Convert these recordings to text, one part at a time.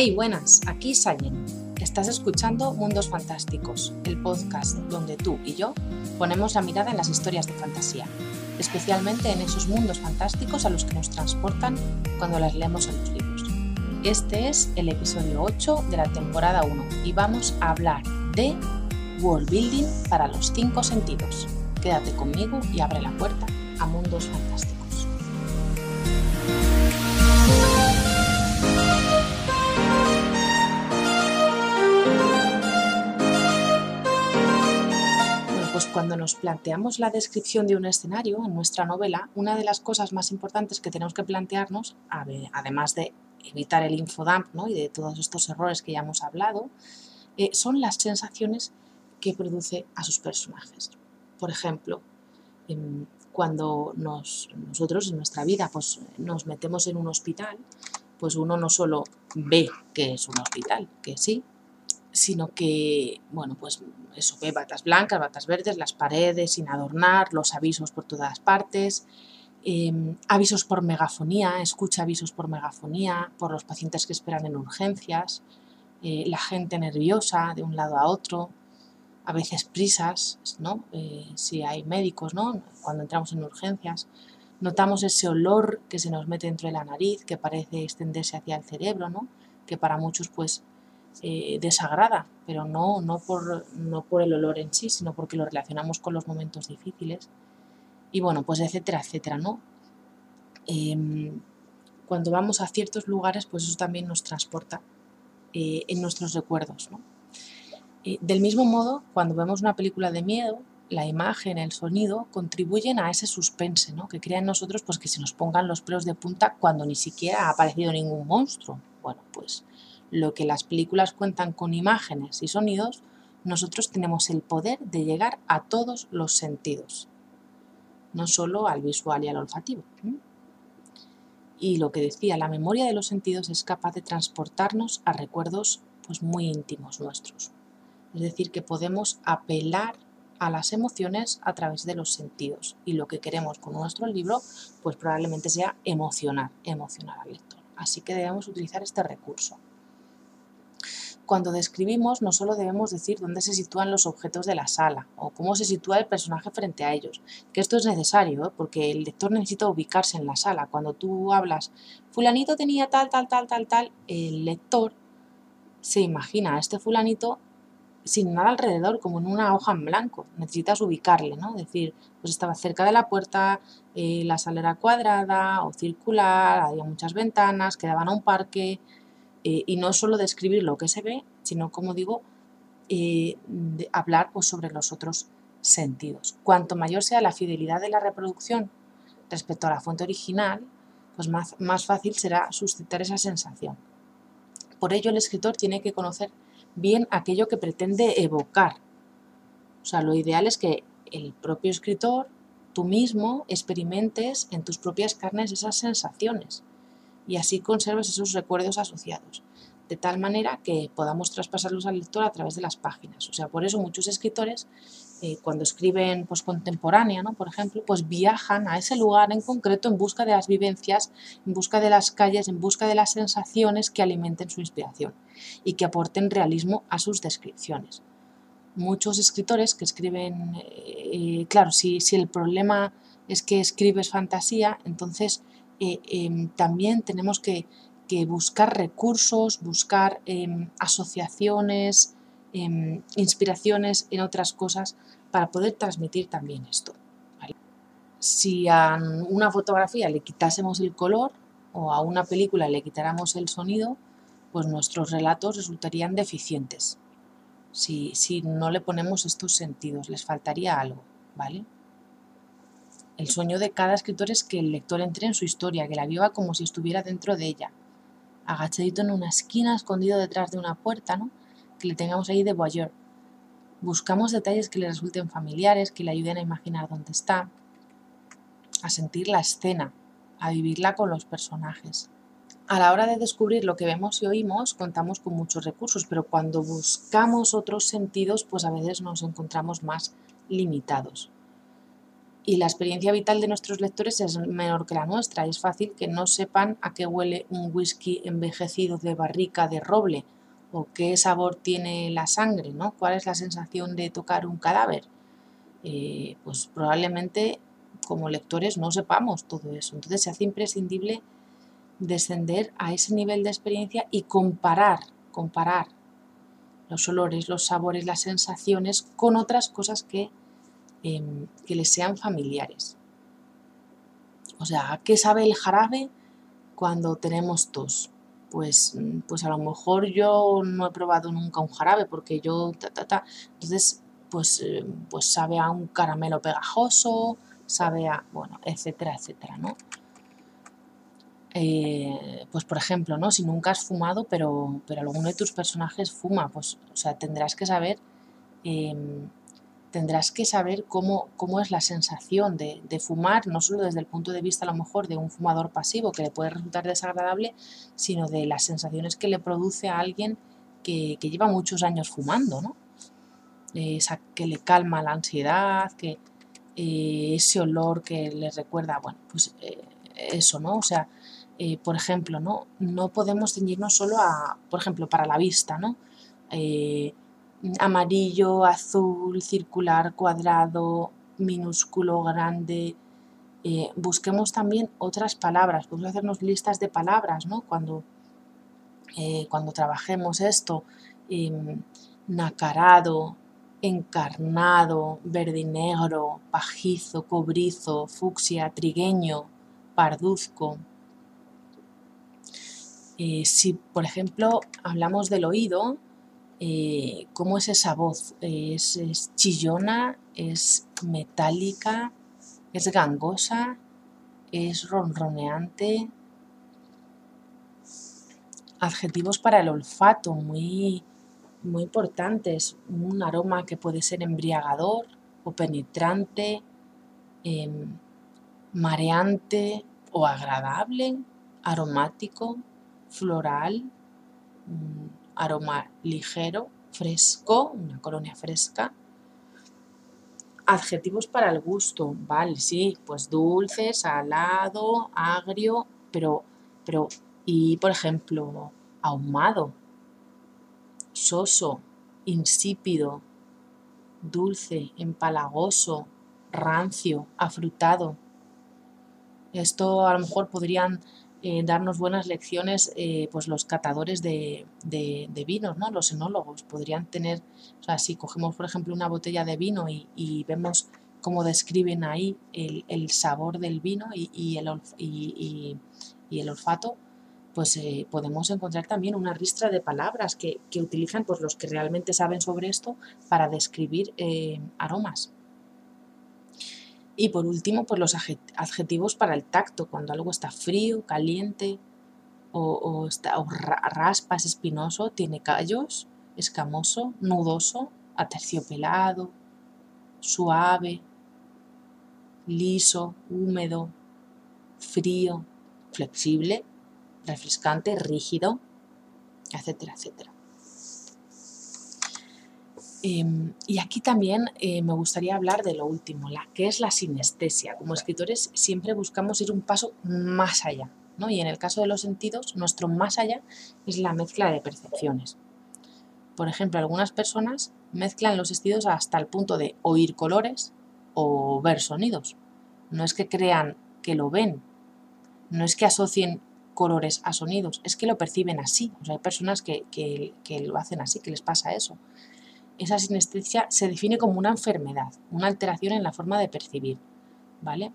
Hey, buenas, aquí Sayen. Estás escuchando Mundos Fantásticos, el podcast donde tú y yo ponemos la mirada en las historias de fantasía, especialmente en esos mundos fantásticos a los que nos transportan cuando las leemos en los libros. Este es el episodio 8 de la temporada 1 y vamos a hablar de World Building para los cinco sentidos. Quédate conmigo y abre la puerta a Mundos Fantásticos. Cuando nos planteamos la descripción de un escenario en nuestra novela, una de las cosas más importantes que tenemos que plantearnos, además de evitar el infodump ¿no? y de todos estos errores que ya hemos hablado, eh, son las sensaciones que produce a sus personajes. Por ejemplo, em, cuando nosotros en nuestra vida pues, nos metemos en un hospital, pues uno no solo ve que es un hospital, que sí, sino que, bueno, pues eso, ve batas blancas, batas verdes, las paredes sin adornar, los avisos por todas partes, em, avisos por megafonía, escucha avisos por megafonía, por los pacientes que esperan en urgencias, eh, la gente nerviosa de un lado a otro, a veces prisas, ¿no? Eh, si hay médicos, ¿no? Cuando entramos en urgencias, notamos ese olor que se nos mete dentro de la nariz, que parece extenderse hacia el cerebro, ¿no? Que para muchos, pues, eh, desagrada, pero no, no, por, no por el olor en sí, sino porque lo relacionamos con los momentos difíciles. Y bueno, pues etcétera, etcétera, ¿no? Em, cuando vamos a ciertos lugares, pues eso también nos transporta eh, en nuestros recuerdos, ¿no? Eh, del mismo modo, cuando vemos una película de miedo, la imagen, el sonido contribuyen a ese suspense, ¿no? Que crea en nosotros pues que se nos pongan los pelos de punta cuando ni siquiera ha aparecido ningún monstruo. Bueno, pues lo que las películas cuentan con imágenes y sonidos, nosotros tenemos el poder de llegar a todos los sentidos, no solo al visual y al olfativo. Y lo que decía, la memoria de los sentidos es capaz de transportarnos a recuerdos pues, muy íntimos nuestros. Es decir, que podemos apelar a las emociones a través de los sentidos. Y lo que queremos con nuestro libro, pues probablemente sea emocionar, emocionar al lector. Así que debemos utilizar este recurso cuando describimos no solo debemos decir dónde se sitúan los objetos de la sala o cómo se sitúa el personaje frente a ellos, que esto es necesario ¿eh? porque el lector necesita ubicarse en la sala. Cuando tú hablas, fulanito tenía tal, tal, tal, tal, tal, el lector se imagina a este fulanito sin nada alrededor, como en una hoja en blanco. Necesitas ubicarle, ¿no? Decir, pues estaba cerca de la puerta, eh, la sala era cuadrada o circular, había muchas ventanas, quedaban a un parque, eh, y no solo describir lo que se ve, sino, como digo, eh, hablar pues, sobre los otros sentidos. Cuanto mayor sea la fidelidad de la reproducción respecto a la fuente original, pues más, más fácil será suscitar esa sensación. Por ello, el escritor tiene que conocer bien aquello que pretende evocar. O sea, lo ideal es que el propio escritor, tú mismo, experimentes en tus propias carnes esas sensaciones y así conserves esos recuerdos asociados, de tal manera que podamos traspasarlos al lector a través de las páginas. O sea, por eso muchos escritores, eh, cuando escriben pues, contemporánea, ¿no? por ejemplo, pues viajan a ese lugar en concreto en busca de las vivencias, en busca de las calles, en busca de las sensaciones que alimenten su inspiración y que aporten realismo a sus descripciones. Muchos escritores que escriben, eh, claro, si, si el problema es que escribes fantasía, entonces eh, em, también tenemos que, buscar recursos, buscar em, asociaciones, em, inspiraciones en otras cosas para poder transmitir también esto. Si a una fotografía le quitásemos el color o a una película le quitáramos el sonido, pues nuestros relatos resultarían deficientes. Si, si no le ponemos estos sentidos, les faltaría algo, ¿vale? El sueño de cada escritor es que el lector entre en su historia, que la viva como si estuviera dentro de ella, agachadito en una esquina, escondido detrás de una puerta, ¿no? Que le tengamos ahí de voyeur. Buscamos detalles que le resulten familiares, que le ayuden a imaginar dónde está, a sentir la escena, a vivirla con los personajes. A la hora de descubrir lo que vemos y oímos, contamos con muchos recursos, pero cuando buscamos otros sentidos, pues a veces nos encontramos más limitados. Y la experiencia vital de nuestros lectores es menor que la nuestra. Y es fácil que no sepan a qué huele un whisky envejecido de barrica de roble o qué sabor tiene la sangre, ¿no? ¿Cuál es la sensación de tocar un cadáver? Eh, pues probablemente como lectores no sepamos todo eso. Entonces se hace imprescindible descender a ese nivel de experiencia y comparar, comparar los olores, los sabores, las sensaciones con otras cosas que Em, que les sean familiares. O sea, ¿a qué sabe el jarabe cuando tenemos tos? Pues, mm, pues a lo mejor yo no he probado nunca un jarabe porque yo ta ta ta. Entonces, pues, eh, pues sabe a un caramelo pegajoso, sabe a, bueno, etcétera, etcétera, ¿no? Eh, pues por ejemplo, ¿no? Si nunca has fumado, pero, pero alguno de tus personajes fuma, pues, o sea, tendrás que saber em, tendrás que saber cómo, cómo es la sensación de, fumar, no solo desde el punto de vista a lo mejor de un fumador pasivo que le puede resultar desagradable, sino de las sensaciones que le produce a alguien que, lleva muchos años fumando, ¿no? Esa, que le calma la ansiedad, que eh, ese olor que le recuerda, bueno, pues eh, eso, ¿no? O sea, eh, por ejemplo, ¿no? No podemos ceñirnos solo a, por ejemplo, para la vista, ¿no? Amarillo, azul, circular, cuadrado, minúsculo, grande. Eh, busquemos también otras palabras, podemos hacernos listas de palabras, ¿no? Cuando, eh, cuando trabajemos esto, em, nacarado, encarnado, verde y negro, pajizo, cobrizo, fucsia, trigueño, parduzco. Eh, si, por ejemplo, hablamos del oído, eh, cómo es esa voz. Es, chillona, es metálica, es gangosa, es ronroneante. Adjetivos para el olfato muy, muy importantes. Un aroma que puede ser embriagador o penetrante, em, mareante o agradable, aromático, floral, mm, aroma ligero, fresco, una colonia fresca. Adjetivos para el gusto, vale, sí, pues dulce, salado, agrio, pero, pero, y por ejemplo, ahumado, soso, insípido, dulce, empalagoso, rancio, afrutado. Esto a lo mejor podrían eh, darnos buenas lecciones eh, pues los catadores de, de, vinos, ¿no? los enólogos. Podrían tener, o sea, si cogemos por ejemplo una botella de vino y, vemos cómo describen ahí el, sabor del vino y, el, y, el, olfato, pues eh, podemos encontrar también una ristra de palabras que, que, utilizan pues, los que realmente saben sobre esto para describir aromas. Y por último, pues los adjetivos para el tacto, cuando algo está frío, caliente o, está, raspa, es espinoso, tiene callos, escamoso, nudoso, aterciopelado, suave, liso, húmedo, frío, flexible, refrescante, rígido, etcétera, etcétera. Em, y aquí también eh, me gustaría hablar de lo último, la que es la sinestesia. Como escritores siempre buscamos ir un paso más allá, ¿no? Y en el caso de los sentidos, nuestro más allá es la mezcla de percepciones. Por ejemplo, algunas personas mezclan los sentidos hasta el punto de oír colores o ver sonidos. No es que crean que lo ven, no es que asocien colores a sonidos, es que lo perciben así. O sea, hay personas que, que lo hacen así, que les pasa eso esa sinestesia se define como una enfermedad, una alteración en la forma de percibir, ¿vale?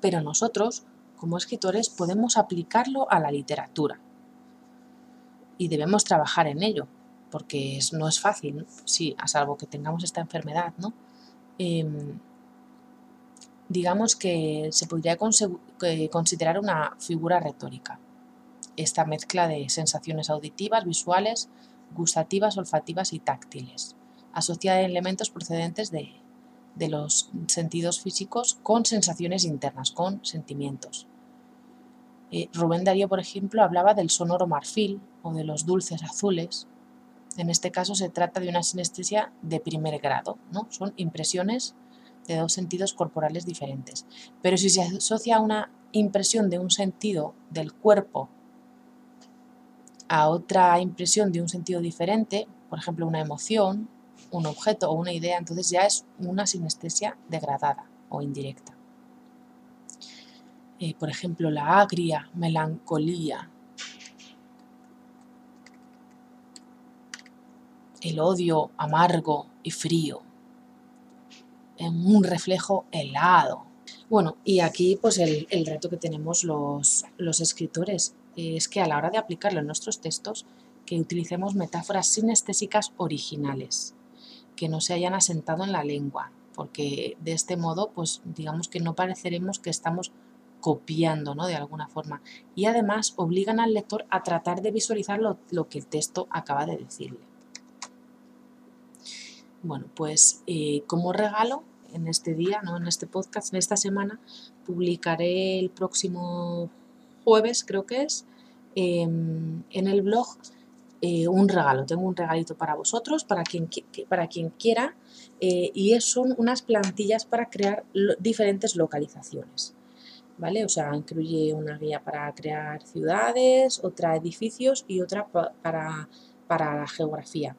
Pero nosotros, como escritores, podemos aplicarlo a la literatura y debemos trabajar en ello, porque no es fácil, sí, a salvo que tengamos esta enfermedad, ¿no? Em, digamos que se podría considerar una figura retórica, esta mezcla de sensaciones auditivas, visuales, gustativas, olfativas y táctiles, asociada a elementos procedentes de, los sentidos físicos con sensaciones internas, con sentimientos. Eh, Rubén Darío, por ejemplo, hablaba del sonoro marfil o de los dulces azules. En este caso se trata de una sinestesia de primer grado, ¿no? son impresiones de dos sentidos corporales diferentes. Pero si se asocia una impresión de un sentido del cuerpo a otra impresión de un sentido diferente, por ejemplo una emoción, un objeto o una idea, entonces ya es una sinestesia degradada o indirecta. Eh, por ejemplo, la agria, melancolía, el odio amargo y frío, un reflejo helado. Bueno, y aquí pues el, reto que tenemos los, los escritores es que a la hora de aplicarlo en nuestros textos, que utilicemos metáforas sinestésicas originales, que no se hayan asentado en la lengua, porque de este modo, pues digamos que no pareceremos que estamos copiando, ¿no? De alguna forma. Y además obligan al lector a tratar de visualizar lo, lo que el texto acaba de decirle. Bueno, pues eh, como regalo, en este día, ¿no? en este podcast, en esta semana, publicaré el próximo jueves, creo que es, em, en el blog eh, un regalo. Tengo un regalito para vosotros, para quien, para quien quiera, eh, y son unas plantillas para crear diferentes localizaciones. ¿Vale? O sea, incluye una guía para crear ciudades, otra edificios y otra para, para la geografía.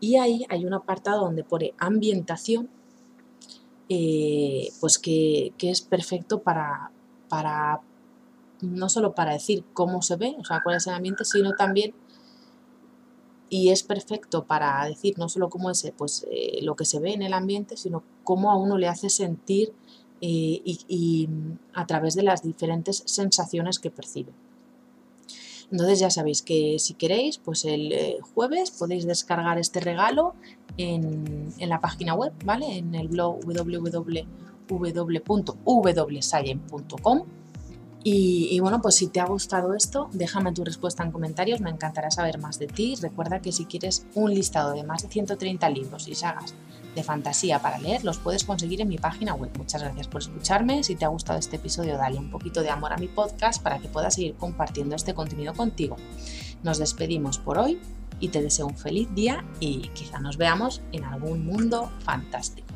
Y ahí hay un apartado donde pone ambientación, eh, pues que, es perfecto para, para, no solo para decir cómo se ve, o sea, cuál es el ambiente, sino también, y es perfecto para decir no solo cómo es pues, eh, lo que se ve en el ambiente, sino cómo a uno le hace sentir eh, y a través de las diferentes sensaciones que percibe. Entonces ya sabéis que si queréis, pues el eh, jueves podéis descargar este regalo en, la página web, ¿vale? En el blog y, bueno, pues si te ha gustado esto, déjame tu respuesta en comentarios, me encantará saber más de ti. Recuerda que si quieres un listado de más de 130 libros y sagas de fantasía para leer, los puedes conseguir en mi página web. Muchas gracias por escucharme. Si te ha gustado este episodio, dale un poquito de amor a mi podcast para que pueda seguir compartiendo este contenido contigo. Nos despedimos por hoy y te deseo un feliz día y quizá nos veamos en algún mundo fantástico.